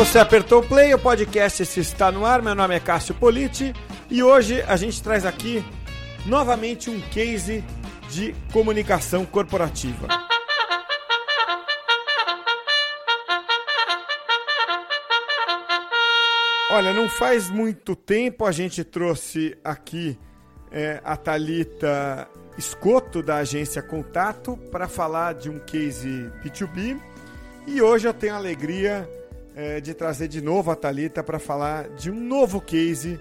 você apertou o play, o podcast está no ar. Meu nome é Cássio Politi e hoje a gente traz aqui novamente um case de comunicação corporativa. Olha, não faz muito tempo a gente trouxe aqui é, a Talita Escoto da agência Contato para falar de um case B2B e hoje eu tenho a alegria é, de trazer de novo a Talita para falar de um novo case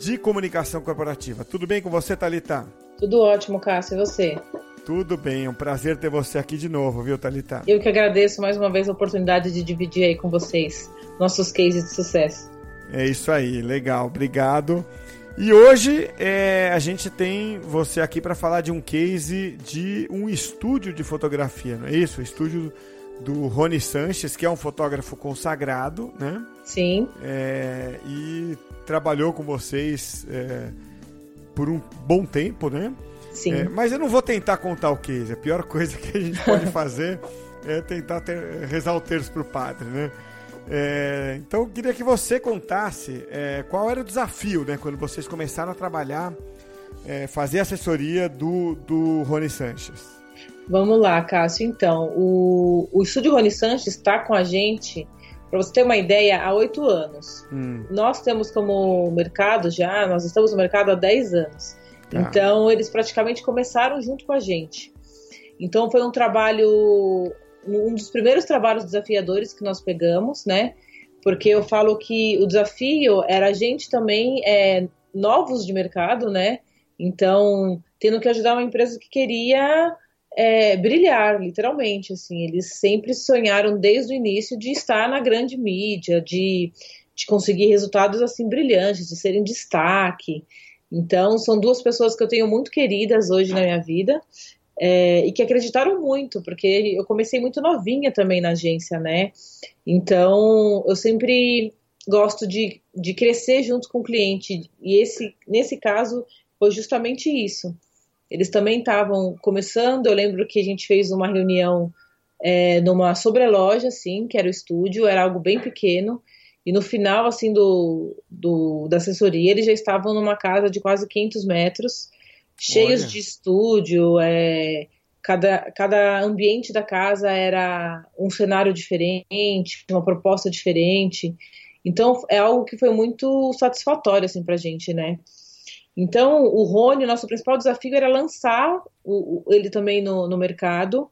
de comunicação corporativa. Tudo bem com você, Talita? Tudo ótimo, Cássio. E você? Tudo bem, é um prazer ter você aqui de novo, viu, Talita? Eu que agradeço mais uma vez a oportunidade de dividir aí com vocês nossos cases de sucesso. É isso aí, legal, obrigado. E hoje é, a gente tem você aqui para falar de um case de um estúdio de fotografia, não é isso? Estúdio do Rony Sanches, que é um fotógrafo consagrado, né? Sim. É, e trabalhou com vocês é, por um bom tempo, né? Sim. É, mas eu não vou tentar contar o case. A pior coisa que a gente pode fazer é tentar ter, rezar o terço para o padre, né? É, então eu queria que você contasse é, qual era o desafio, né? Quando vocês começaram a trabalhar, é, fazer assessoria do, do Rony Sanches. Vamos lá, Cássio. Então, o, o estúdio Rony Sanches está com a gente, para você ter uma ideia, há oito anos. Hum. Nós temos como mercado já, nós estamos no mercado há dez anos. Ah. Então, eles praticamente começaram junto com a gente. Então, foi um trabalho, um dos primeiros trabalhos desafiadores que nós pegamos, né? Porque eu falo que o desafio era a gente também é, novos de mercado, né? Então, tendo que ajudar uma empresa que queria é, brilhar, literalmente. Assim, eles sempre sonharam desde o início de estar na grande mídia, de, de conseguir resultados assim brilhantes, de serem destaque. Então, são duas pessoas que eu tenho muito queridas hoje na minha vida. É, e que acreditaram muito, porque eu comecei muito novinha também na agência, né? Então, eu sempre gosto de, de crescer junto com o cliente, e esse, nesse caso foi justamente isso. Eles também estavam começando. Eu lembro que a gente fez uma reunião é, numa sobreloja, assim, que era o estúdio, era algo bem pequeno. E no final, assim, do, do da assessoria, eles já estavam numa casa de quase 500 metros, cheios Olha. de estúdio. É, cada, cada ambiente da casa era um cenário diferente, uma proposta diferente. Então, é algo que foi muito satisfatório, assim, pra gente, né? Então, o Rony, nosso principal desafio era lançar o, o, ele também no, no mercado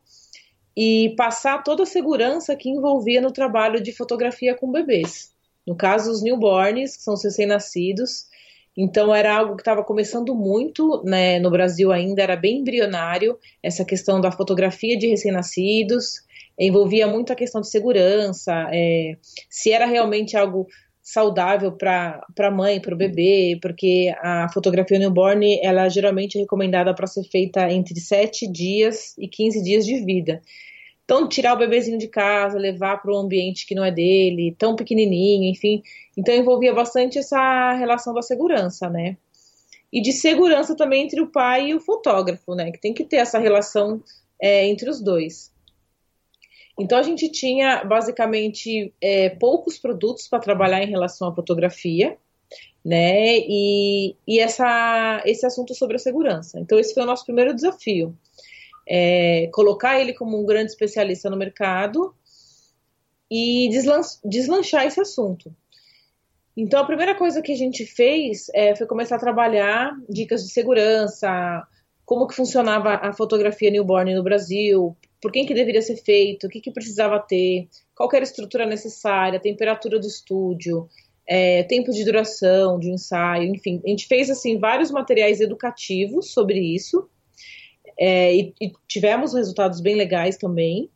e passar toda a segurança que envolvia no trabalho de fotografia com bebês. No caso, os newborns, que são os recém-nascidos. Então, era algo que estava começando muito né, no Brasil ainda, era bem embrionário, essa questão da fotografia de recém-nascidos, envolvia muito a questão de segurança, é, se era realmente algo saudável para a mãe, para o bebê, porque a fotografia newborn ela geralmente é recomendada para ser feita entre 7 dias e 15 dias de vida. Então, tirar o bebezinho de casa, levar para um ambiente que não é dele, tão pequenininho, enfim. Então, envolvia bastante essa relação da segurança, né? E de segurança também entre o pai e o fotógrafo, né? Que tem que ter essa relação é, entre os dois. Então a gente tinha basicamente é, poucos produtos para trabalhar em relação à fotografia, né? E, e essa, esse assunto sobre a segurança. Então esse foi o nosso primeiro desafio. É, colocar ele como um grande especialista no mercado e deslan deslanchar esse assunto. Então, a primeira coisa que a gente fez é, foi começar a trabalhar dicas de segurança, como que funcionava a fotografia newborn no Brasil, por quem que deveria ser feito, o que, que precisava ter, qual era a estrutura necessária, a temperatura do estúdio, é, tempo de duração de ensaio, enfim, a gente fez assim vários materiais educativos sobre isso é, e, e, tivemos resultados bem legais também.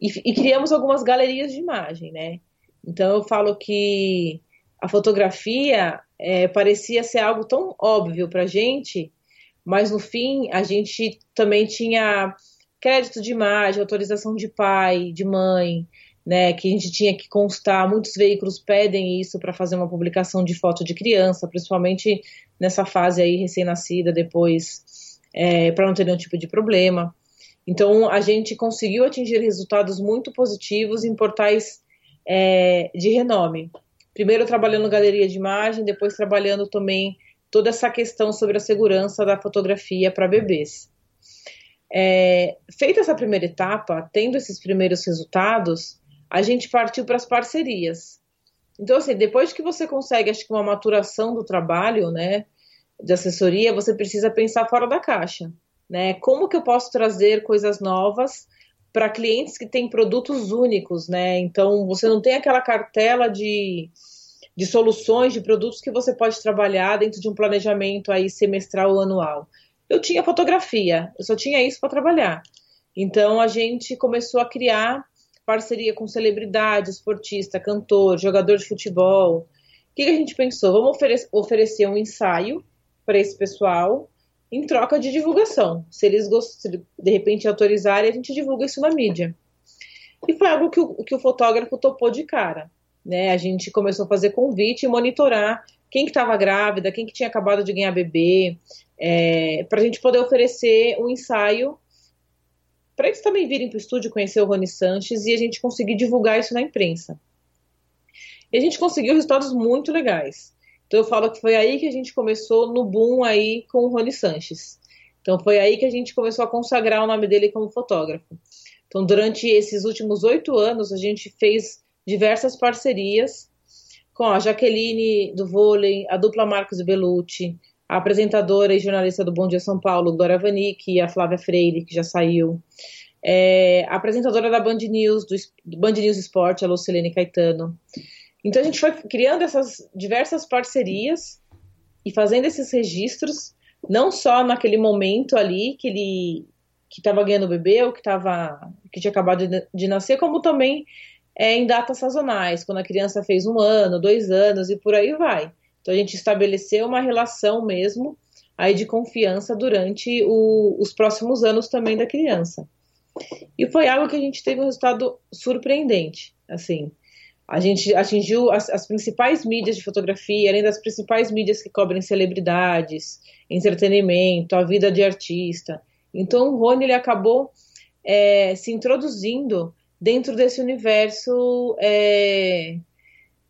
E, e, criamos algumas galerias de imagem, né? Então eu falo que a fotografia é, parecia ser algo tão óbvio para gente, mas no fim a gente também tinha crédito de imagem, autorização de pai, de mãe, né, que a gente tinha que constar, muitos veículos pedem isso para fazer uma publicação de foto de criança, principalmente nessa fase aí recém-nascida, depois, é, para não ter nenhum tipo de problema. Então, a gente conseguiu atingir resultados muito positivos em portais é, de renome. Primeiro trabalhando galeria de imagem, depois trabalhando também toda essa questão sobre a segurança da fotografia para bebês. É, feita essa primeira etapa, tendo esses primeiros resultados, a gente partiu para as parcerias. Então, assim, depois que você consegue, acho que uma maturação do trabalho, né, de assessoria, você precisa pensar fora da caixa, né? Como que eu posso trazer coisas novas para clientes que têm produtos únicos, né? Então, você não tem aquela cartela de, de soluções, de produtos que você pode trabalhar dentro de um planejamento aí semestral ou anual. Eu tinha fotografia, eu só tinha isso para trabalhar. Então, a gente começou a criar parceria com celebridade, esportista, cantor, jogador de futebol. O que, que a gente pensou? Vamos ofere oferecer um ensaio para esse pessoal em troca de divulgação. Se eles de repente autorizarem, a gente divulga isso na mídia. E foi algo que o, que o fotógrafo topou de cara. Né? A gente começou a fazer convite e monitorar quem que estava grávida, quem que tinha acabado de ganhar bebê, é, para a gente poder oferecer um ensaio para eles também virem para o estúdio conhecer o Rony Sanches e a gente conseguir divulgar isso na imprensa. E a gente conseguiu resultados muito legais. Então eu falo que foi aí que a gente começou no boom aí com o Rony Sanches. Então foi aí que a gente começou a consagrar o nome dele como fotógrafo. Então durante esses últimos oito anos a gente fez diversas parcerias com a Jaqueline do vôlei, a dupla Marcos Belucci, a apresentadora e jornalista do Bom Dia São Paulo, Dora Vanik, e a Flávia Freire, que já saiu, é, a apresentadora da Band News, do, do Band News Esporte, a Lucilene Caetano, então a gente foi criando essas diversas parcerias e fazendo esses registros, não só naquele momento ali que ele que estava ganhando o bebê ou que tava, que tinha acabado de, de nascer, como também é, em datas sazonais, quando a criança fez um ano, dois anos e por aí vai. Então a gente estabeleceu uma relação mesmo aí de confiança durante o, os próximos anos também da criança. E foi algo que a gente teve um resultado surpreendente, assim. A gente atingiu as, as, principais mídias de fotografia, além das principais mídias que cobrem celebridades, entretenimento, a vida de artista. Então o Rony ele acabou é, se introduzindo dentro desse universo é,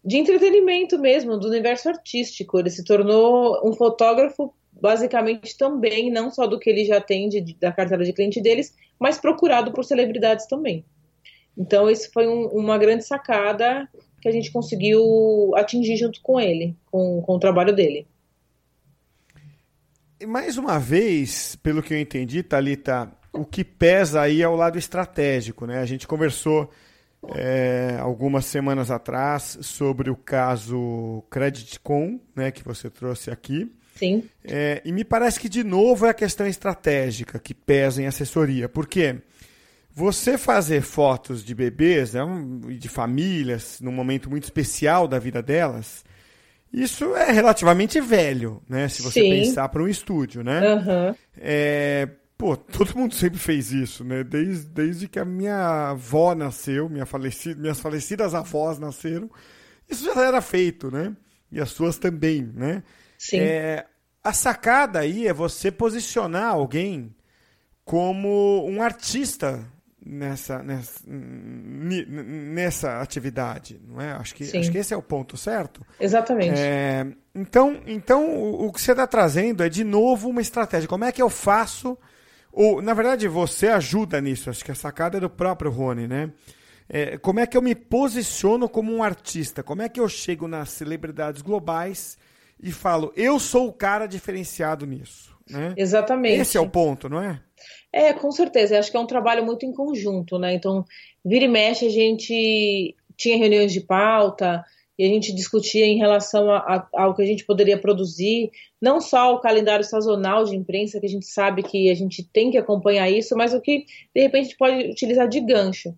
de entretenimento mesmo, do universo artístico. Ele se tornou um fotógrafo basicamente também, não só do que ele já tem de, da cartela de cliente deles, mas procurado por celebridades também. Então, isso foi um, uma grande sacada que a gente conseguiu atingir junto com ele, com, com o trabalho dele. E mais uma vez, pelo que eu entendi, Thalita, o que pesa aí é o lado estratégico, né? A gente conversou é, algumas semanas atrás sobre o caso Creditcom, né, que você trouxe aqui. Sim. É, e me parece que, de novo, é a questão estratégica que pesa em assessoria. Por quê? Porque você fazer fotos de bebês né, e de famílias num momento muito especial da vida delas, isso é relativamente velho, né? Se você Sim. pensar para um estúdio, né? Uhum. É, pô, todo mundo sempre fez isso, né? Desde, desde que a minha avó nasceu, minha falecida, minhas falecidas avós nasceram, isso já era feito, né? E as suas também, né? Sim. É, a sacada aí é você posicionar alguém como um artista nessa, nessa, nessa atividade, não é? Acho que, acho que esse é o ponto certo. Exatamente. É, então, então o, o que você está trazendo é de novo uma estratégia. Como é que eu faço? Ou, na verdade, você ajuda nisso. Acho que a sacada é do próprio Rony, né? É, como é que eu me posiciono como um artista? Como é que eu chego nas celebridades globais e falo, eu sou o cara diferenciado nisso? Né? Exatamente. Esse é o ponto, não é? É, com certeza. Eu acho que é um trabalho muito em conjunto, né? Então, vira e mexe, a gente tinha reuniões de pauta e a gente discutia em relação ao que a gente poderia produzir, não só o calendário sazonal de imprensa, que a gente sabe que a gente tem que acompanhar isso, mas o que, de repente, a gente pode utilizar de gancho.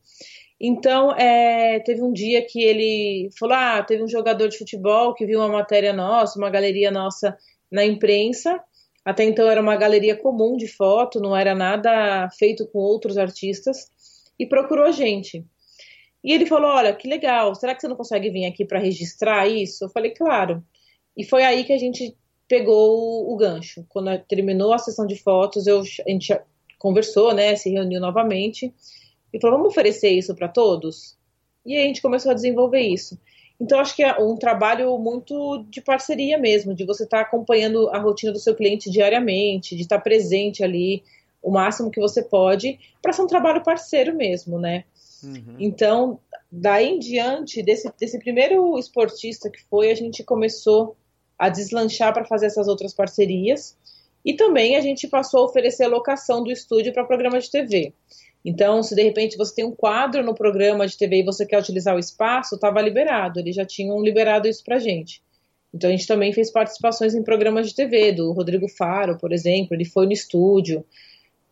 Então, é, teve um dia que ele falou: ah, teve um jogador de futebol que viu uma matéria nossa, uma galeria nossa na imprensa, até então era uma galeria comum de foto, não era nada feito com outros artistas, e procurou a gente. E ele falou: Olha, que legal, será que você não consegue vir aqui para registrar isso? Eu falei: Claro. E foi aí que a gente pegou o, gancho. Quando terminou a sessão de fotos, eu, a gente conversou, né, se reuniu novamente e falou: Vamos oferecer isso para todos? e a gente começou a desenvolver isso. Então, acho que é um trabalho muito de parceria mesmo, de você estar tá acompanhando a rotina do seu cliente diariamente, de estar tá presente ali o máximo que você pode, para ser um trabalho parceiro mesmo, né? Uhum. Então, daí em diante, desse, desse primeiro esportista que foi, a gente começou a deslanchar para fazer essas outras parcerias. E também a gente passou a oferecer a locação do estúdio para programa de TV. Então, se de repente você tem um quadro no programa de TV e você quer utilizar o espaço, estava liberado, eles já tinham liberado isso para gente. Então, a gente também fez participações em programas de TV, do Rodrigo Faro, por exemplo, ele foi no estúdio,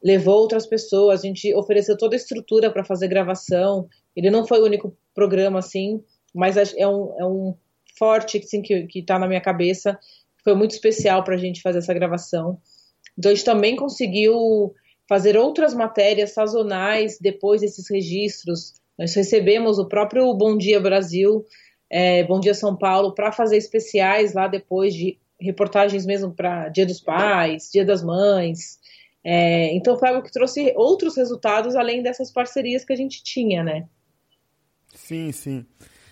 levou outras pessoas, a gente ofereceu toda a estrutura para fazer gravação. Ele não foi o único programa assim, mas é um, é um forte assim, que está na minha cabeça. Foi muito especial para a gente fazer essa gravação. Então, a gente também conseguiu fazer outras matérias sazonais depois desses registros. Nós recebemos o próprio Bom Dia Brasil, é, Bom Dia São Paulo, para fazer especiais lá depois de reportagens mesmo para Dia dos Pais, Dia das Mães. É, então foi algo que trouxe outros resultados além dessas parcerias que a gente tinha, né? Sim, sim.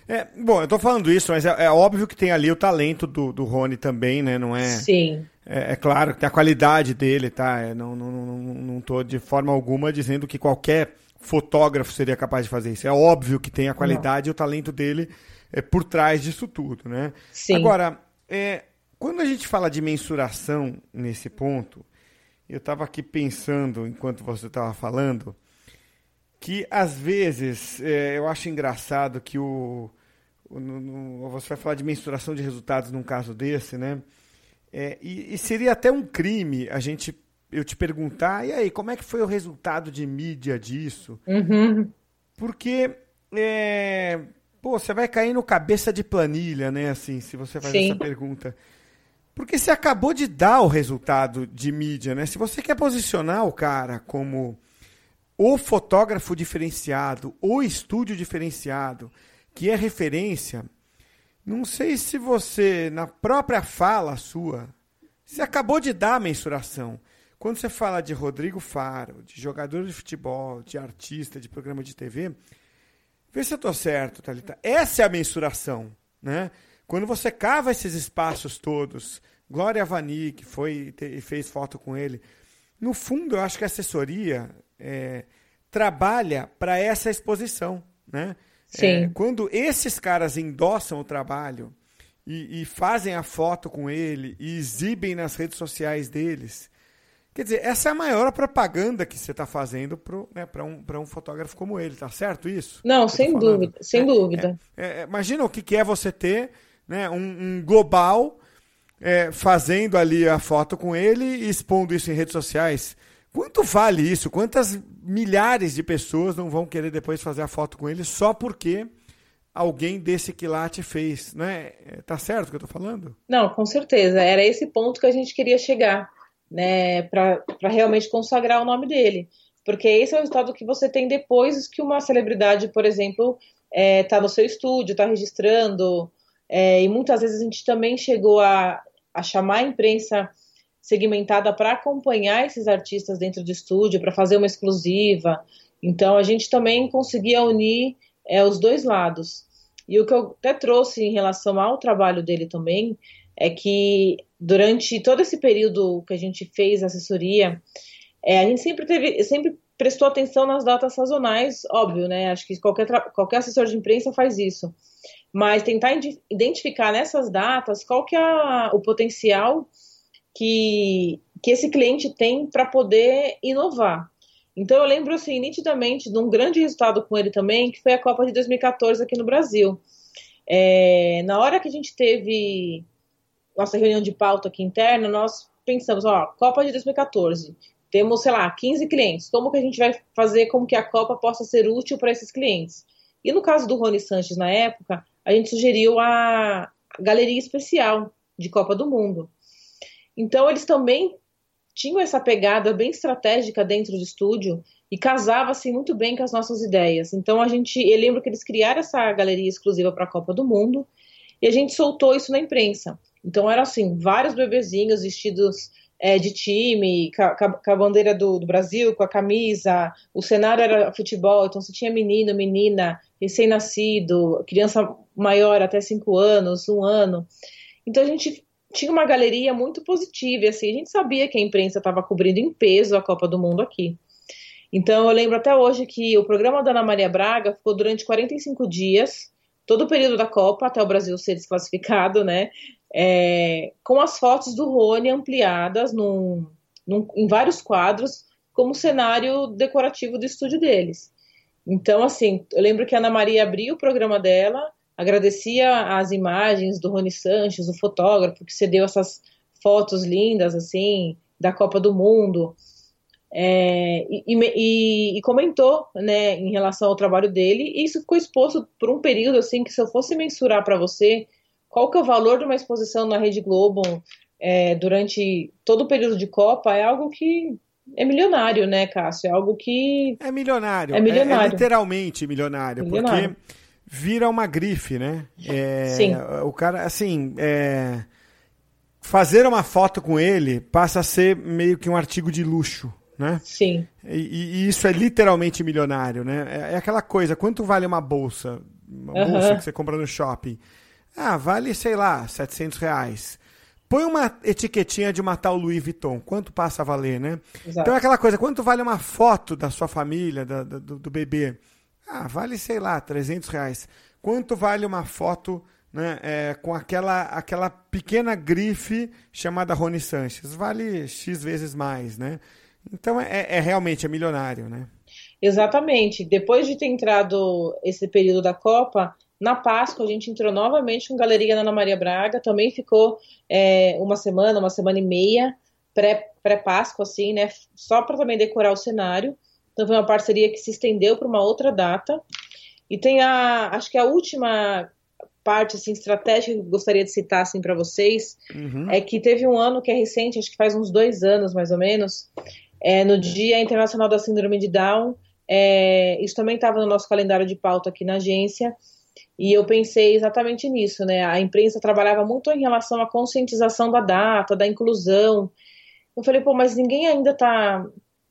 É, bom, eu tô falando isso, mas é, é, óbvio que tem ali o talento do, do Rony também, né? Não é. Sim. É, é claro que tem a qualidade dele, tá? É, não, não, não, não tô de forma alguma dizendo que qualquer fotógrafo seria capaz de fazer isso. É óbvio que tem a qualidade não. e o talento dele é por trás disso tudo, né? Sim. Agora, é, quando a gente fala de mensuração nesse ponto, eu estava aqui pensando, enquanto você estava falando, que às vezes é, eu acho engraçado que o, o no, no, você vai falar de mensuração de resultados num caso desse, né? É, e, e, seria até um crime a gente eu te perguntar, e aí, como é que foi o resultado de mídia disso? Uhum. Porque é, pô, você vai cair no cabeça de planilha, né? Assim, se você faz Sim. essa pergunta. Porque você acabou de dar o resultado de mídia, né? Se você quer posicionar o cara como o fotógrafo diferenciado, o estúdio diferenciado, que é referência, não sei se você, na própria fala sua, você acabou de dar a mensuração. Quando você fala de Rodrigo Faro, de jogador de futebol, de artista, de programa de TV, vê se eu estou certo, Thalita. Essa é a mensuração, né? Quando você cava esses espaços todos, Glória Vani, que foi e fez foto com ele, no fundo eu acho que a assessoria é, trabalha para essa exposição, né? Sim. É, quando esses caras endossam o trabalho e, e, fazem a foto com ele e exibem nas redes sociais deles, quer dizer, essa é a maior propaganda que você está fazendo para né, um, um fotógrafo como ele, tá certo isso? Não, sem dúvida, sem é, dúvida. É, é, imagina o que, que é você ter né, um, um global é, fazendo ali a foto com ele e expondo isso em redes sociais. Quanto vale isso? Quantas milhares de pessoas não vão querer depois fazer a foto com ele só porque alguém desse quilate fez, né? É, tá certo o que eu tô falando? Não, com certeza. Era esse ponto que a gente queria chegar, né? Para realmente consagrar o nome dele. Porque esse é o resultado que você tem depois que uma celebridade, por exemplo, é, tá no seu estúdio, tá registrando, é, e muitas vezes a gente também chegou a, a chamar a imprensa segmentada para acompanhar esses artistas dentro do estúdio, para fazer uma exclusiva. Então a gente também conseguia unir é, os dois lados. E o que eu até trouxe em relação ao trabalho dele também é que durante todo esse período que a gente fez assessoria, é, a gente sempre teve, sempre prestou atenção nas datas sazonais, óbvio, né? Acho que qualquer, qualquer assessor de imprensa faz isso mas tentar identificar nessas datas qual que é o potencial que, que esse cliente tem para poder inovar. Então eu lembro assim nitidamente de um grande resultado com ele também, que foi a Copa de 2014 aqui no Brasil. É, na hora que a gente teve nossa reunião de pauta aqui interna, nós pensamos, ó, Copa de 2014, temos, sei lá, 15 clientes, como que a gente vai fazer como que a Copa possa ser útil para esses clientes? E no caso do Rony Sanches na época, a gente sugeriu a galeria especial de Copa do Mundo. Então eles também tinham essa pegada bem estratégica dentro do estúdio e casava assim muito bem com as nossas ideias. Então a gente, eu lembro que eles criaram essa galeria exclusiva para a Copa do Mundo e a gente soltou isso na imprensa. Então era assim, vários bebezinhos vestidos é, de time, com a, bandeira do, do, Brasil, com a camisa, o cenário era futebol, então você tinha menino, menina, recém-nascido, criança maior até cinco anos, um ano. Então a gente tinha uma galeria muito positiva, assim, a gente sabia que a imprensa estava cobrindo em peso a Copa do Mundo aqui. Então eu lembro até hoje que o programa da Ana Maria Braga ficou durante 45 dias, todo o período da Copa, até o Brasil ser desclassificado, né? É, com as fotos do Rony ampliadas num, num, em vários quadros, como cenário decorativo do estúdio deles. Então, assim, eu lembro que a Ana Maria abriu o programa dela, agradecia as imagens do Rony Sanches, o fotógrafo, que cedeu essas fotos lindas, assim, da Copa do Mundo. É, e, e, e, comentou né, em relação ao trabalho dele, e isso ficou exposto por um período assim que se eu fosse mensurar para você qual que é o valor de uma exposição na Rede Globo é, durante todo o período de Copa, é algo que é milionário, né, Cássio? É algo que. É milionário. É, milionário. é, é literalmente milionário, milionário, porque vira uma grife, né? É, Sim. O cara, assim. É, fazer uma foto com ele passa a ser meio que um artigo de luxo né? Sim. E, e, isso é literalmente milionário, né? É, é, aquela coisa, quanto vale uma bolsa? Uma uhum. bolsa que você compra no shopping. Ah, vale, sei lá, 700 reais. Põe uma etiquetinha de uma tal Louis Vuitton. Quanto passa a valer, né? Exato. Então é aquela coisa, quanto vale uma foto da sua família, da, da, do, do, bebê? Ah, vale, sei lá, 300 reais. Quanto vale uma foto né, é, com aquela, aquela pequena grife chamada Rony Sanches? Vale X vezes mais, né? Então é, é realmente é milionário, né? Exatamente. Depois de ter entrado esse período da Copa, na Páscoa a gente entrou novamente com Galeria Ana Maria Braga, também ficou é, uma semana, uma semana e meia pré-Páscoa, pré assim, né? Só para também decorar o cenário. Então foi uma parceria que se estendeu para uma outra data. E tem a, acho que a última parte assim estratégica que eu gostaria de citar assim para vocês uhum. é que teve um ano que é recente, acho que faz uns dois anos mais ou menos, é, no Dia Internacional da Síndrome de Down. É, isso também estava no nosso calendário de pauta aqui na agência. E eu pensei exatamente nisso, né? A imprensa trabalhava muito em relação à conscientização da data, da inclusão. Eu falei, pô, mas ninguém ainda está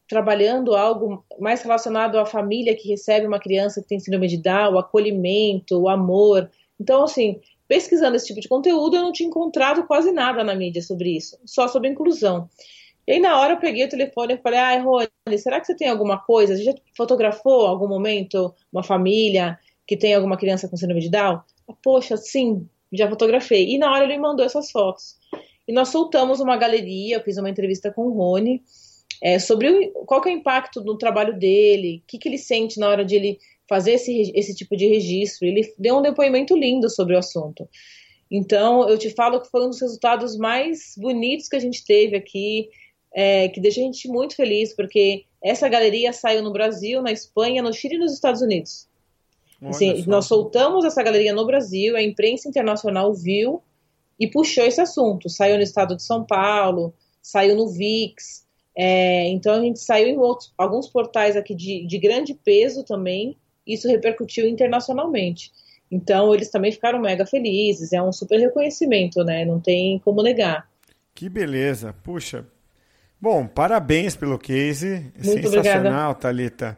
trabalhando algo mais relacionado à família que recebe uma criança que tem síndrome de Down, o acolhimento, o amor. Então, assim, pesquisando esse tipo de conteúdo, eu não tinha encontrado quase nada na mídia sobre isso, só sobre inclusão. E aí, na hora, eu peguei o telefone e falei: Ai, Rony, será que você tem alguma coisa? Você já fotografou algum momento uma família que tem alguma criança com síndrome de Down? Poxa, sim, já fotografei. E na hora ele mandou essas fotos. E nós soltamos uma galeria, eu fiz uma entrevista com o Rony é, sobre o, qual é o impacto no trabalho dele, o que, que ele sente na hora de ele fazer esse, esse tipo de registro. Ele deu um depoimento lindo sobre o assunto. Então, eu te falo que foi um dos resultados mais bonitos que a gente teve aqui é, que deixa a gente muito feliz, porque essa galeria saiu no Brasil, na Espanha, no Chile e nos Estados Unidos. Assim, nós soltamos essa galeria no Brasil, a imprensa internacional viu e puxou esse assunto. Saiu no estado de São Paulo, saiu no VIX. É, então a gente saiu em outros, alguns portais aqui de, de grande peso também. Isso repercutiu internacionalmente. Então eles também ficaram mega felizes. É um super reconhecimento, né? Não tem como negar. Que beleza. Puxa, Bom, parabéns pelo case. Muito Sensacional, obrigada. Thalita.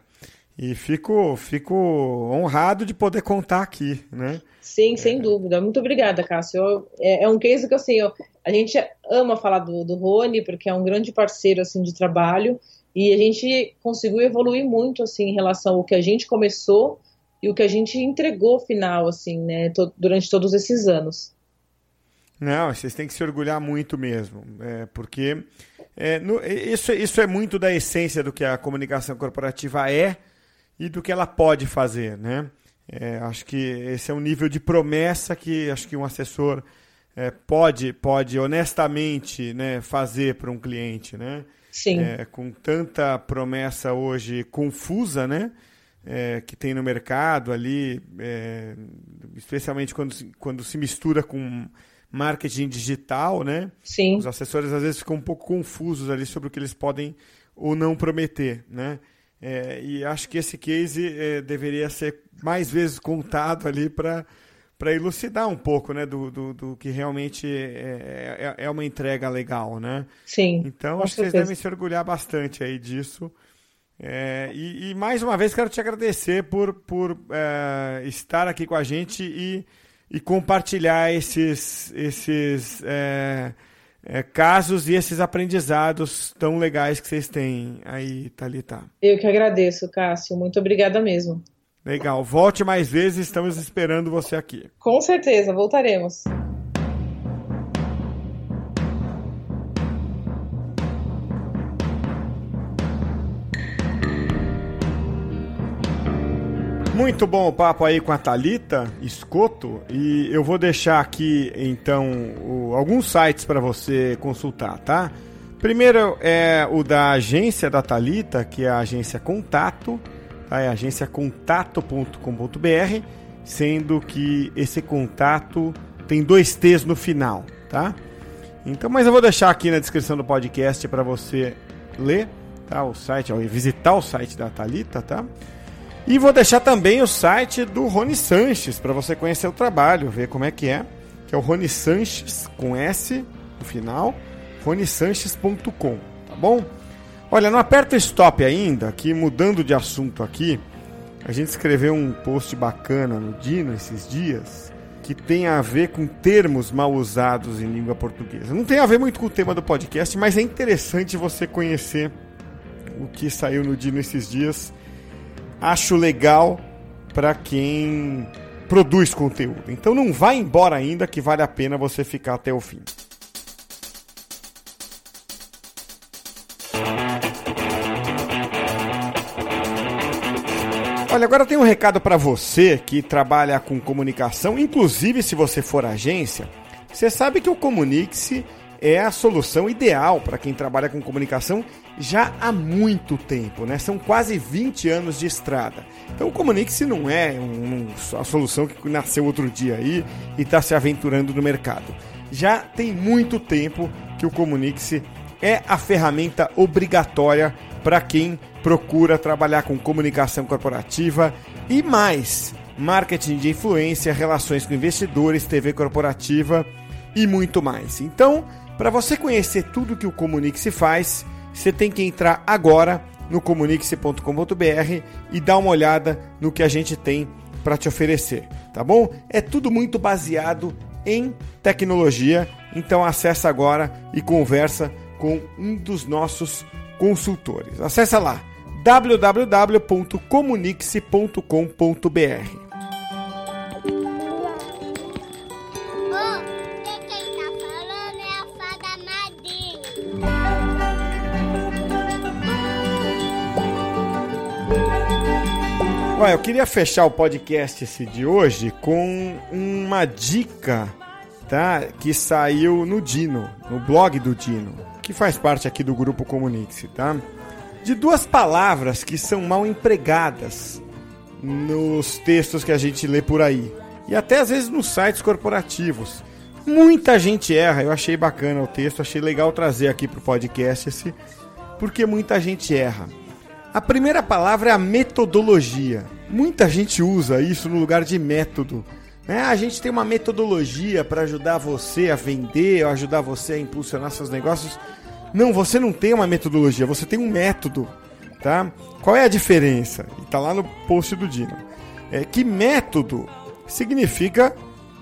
E fico, fico honrado de poder contar aqui, né? Sim, sem é. dúvida. Muito obrigada, Cássio. É, é, um case que, assim, eu, a gente ama falar do, do Rony, porque é um grande parceiro, assim, de trabalho. E a gente conseguiu evoluir muito, assim, em relação ao que a gente começou e o que a gente entregou final, assim, né, to, durante todos esses anos. Não, vocês têm que se orgulhar muito mesmo, é, porque é, no, isso, isso é muito da essência do que a comunicação corporativa é e do que ela pode fazer, né? É, acho que esse é um nível de promessa que acho que um assessor é, pode, pode honestamente né, fazer para um cliente, né? Sim. É, com tanta promessa hoje confusa, né? É, que tem no mercado ali, é, especialmente quando, quando se mistura com marketing digital, né? Sim. Os assessores às vezes ficam um pouco confusos ali sobre o que eles podem ou não prometer, né? É, e acho que esse case é, deveria ser mais vezes contado ali para para elucidar um pouco, né, do, do, do que realmente é, é, é, uma entrega legal, né? Sim. Então, acho que vocês devem se orgulhar bastante aí disso. É, e, e, mais uma vez quero te agradecer por, por é, estar aqui com a gente e, e compartilhar esses, esses é, é casos e esses aprendizados tão legais que vocês têm aí, Thalita. Eu que agradeço, Cássio. Muito obrigada mesmo. Legal. Volte mais vezes, estamos esperando você aqui. Com certeza, voltaremos. Muito bom o papo aí com a Talita Escoto e eu vou deixar aqui então o, alguns sites para você consultar, tá? Primeiro é o da agência da Talita, que é a agência Contato, tá? É agenciacontato.com.br, sendo que esse contato tem dois T's no final, tá? Então, mas eu vou deixar aqui na descrição do podcast para você ler, tá? O site, visitar o site da Talita, tá? E vou deixar também o site do Rony Sanches para você conhecer o trabalho, ver como é que é, que é o Rony Sanches com S no final, ronisanches.com, tá bom? Olha, não aperta stop ainda, que mudando de assunto aqui, a gente escreveu um post bacana no Dino esses dias que tem a ver com termos mal usados em língua portuguesa. Não tem a ver muito com o tema do podcast, mas é interessante você conhecer o que saiu no Dino esses dias acho legal para quem produz conteúdo. Então não vá embora ainda que vale a pena você ficar até o fim. Olha, agora tem um recado para você que trabalha com comunicação, inclusive se você for agência, você sabe que o Comunique-se é a solução ideal para quem trabalha com comunicação já há muito tempo, né? São quase 20 anos de estrada. Então o Comunique-se não é um, a solução que nasceu outro dia aí e está se aventurando no mercado. Já tem muito tempo que o Comunique-se é a ferramenta obrigatória para quem procura trabalhar com comunicação corporativa e mais, marketing de influência, relações com investidores, TV corporativa e muito mais. Então, para você conhecer tudo que o Comunique-se faz, você tem que entrar agora no comunique-se.com.br e dar uma olhada no que a gente tem para te oferecer, tá bom? É tudo muito baseado em tecnologia, então acessa agora e conversa com um dos nossos consultores. Acesse lá www.comunique-se.com.br. Olha, eu queria fechar o podcast esse de hoje com uma dica, tá? Que saiu no Dino, no blog do Dino, que faz parte aqui do grupo Comunique-se, tá? De duas palavras que são mal empregadas nos textos que a gente lê por aí. E até às vezes nos sites corporativos. Muita gente erra, eu achei bacana o texto, achei legal trazer aqui pro podcast esse, porque muita gente erra. A primeira palavra é a metodologia. Muita gente usa isso no lugar de método. É, a gente tem uma metodologia para ajudar você a vender, ajudar você a impulsionar seus negócios. Não, você não tem uma metodologia, você tem um método, tá? Qual é a diferença? Está lá no post do Dino. É que método significa,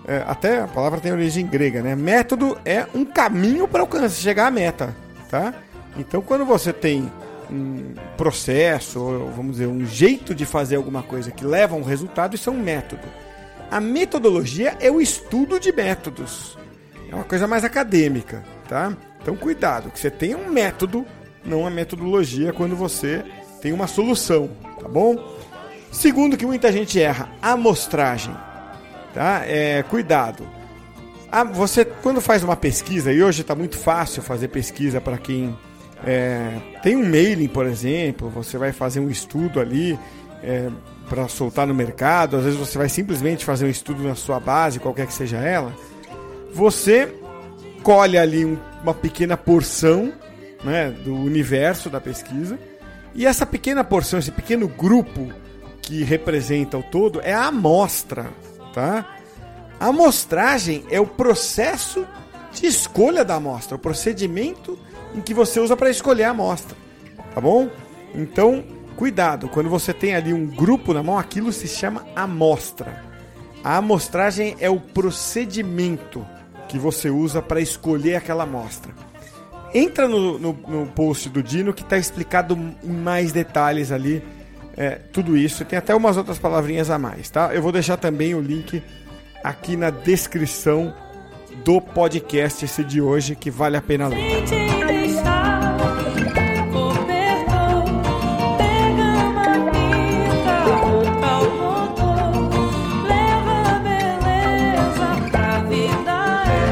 é, até a palavra tem origem grega, né? Método é um caminho para chegar à meta, tá? Então, quando você tem um processo, ou, vamos dizer, um jeito de fazer alguma coisa que leva a um resultado, isso é um método. A metodologia é o estudo de métodos. É uma coisa mais acadêmica, tá? Então cuidado, que você tenha um método, não uma metodologia quando você tem uma solução, tá bom? Segundo que muita gente erra, amostragem, tá? É, cuidado. Ah, você quando faz uma pesquisa, e hoje está muito fácil fazer pesquisa para quem é, tem um mailing, por exemplo, você vai fazer um estudo ali é, para soltar no mercado, às vezes você vai simplesmente fazer um estudo na sua base, qualquer que seja ela. Você colhe ali um, uma pequena porção né, do universo da pesquisa, e essa pequena porção, esse pequeno grupo que representa o todo é a amostra, tá? A amostragem é o processo de escolha da amostra, o procedimento em que você usa para escolher a amostra, tá bom? Então, cuidado, quando você tem ali um grupo na mão, aquilo se chama amostra. A amostragem é o procedimento que você usa para escolher aquela amostra. Entra no, no, no, post do Dino que está explicado em mais detalhes ali é, tudo isso. Tem até umas outras palavrinhas a mais, tá? Eu vou deixar também o link aqui na descrição do podcast esse de hoje que vale a pena ler.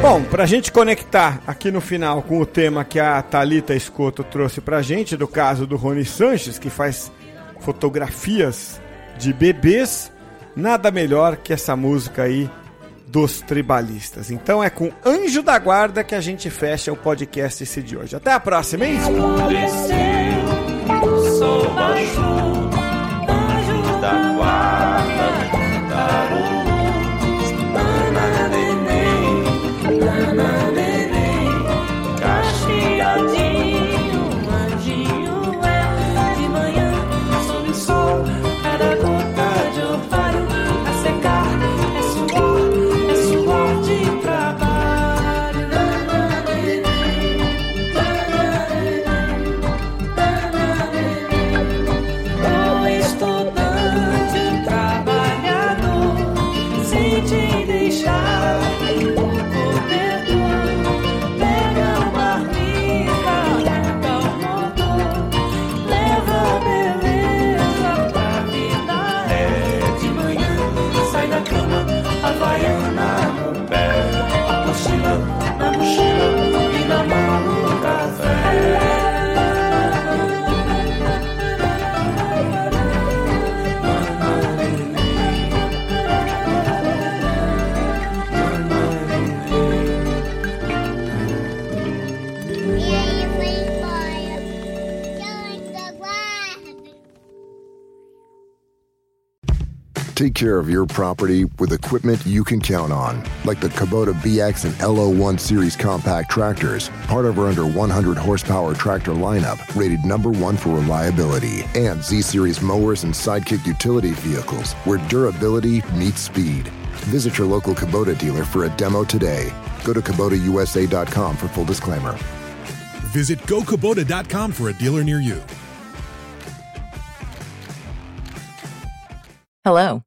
Bom, para a gente conectar aqui no final com o tema que a Talita Escoto trouxe para a gente, do caso do Rony Sanches, que faz fotografias de bebês, nada melhor que essa música aí dos tribalistas. Então é com Anjo da Guarda que a gente fecha o podcast esse de hoje. Até a próxima, hein? Care of your property with equipment you can count on, like the Kubota BX and LO1 series compact tractors, part of our under 100 horsepower tractor lineup, rated number one for reliability, and Z series mowers and sidekick utility vehicles, where durability meets speed. Visit your local Kubota dealer for a demo today. Go to KubotaUSA.com for full disclaimer. Visit GoKubota.com for a dealer near you. Hello.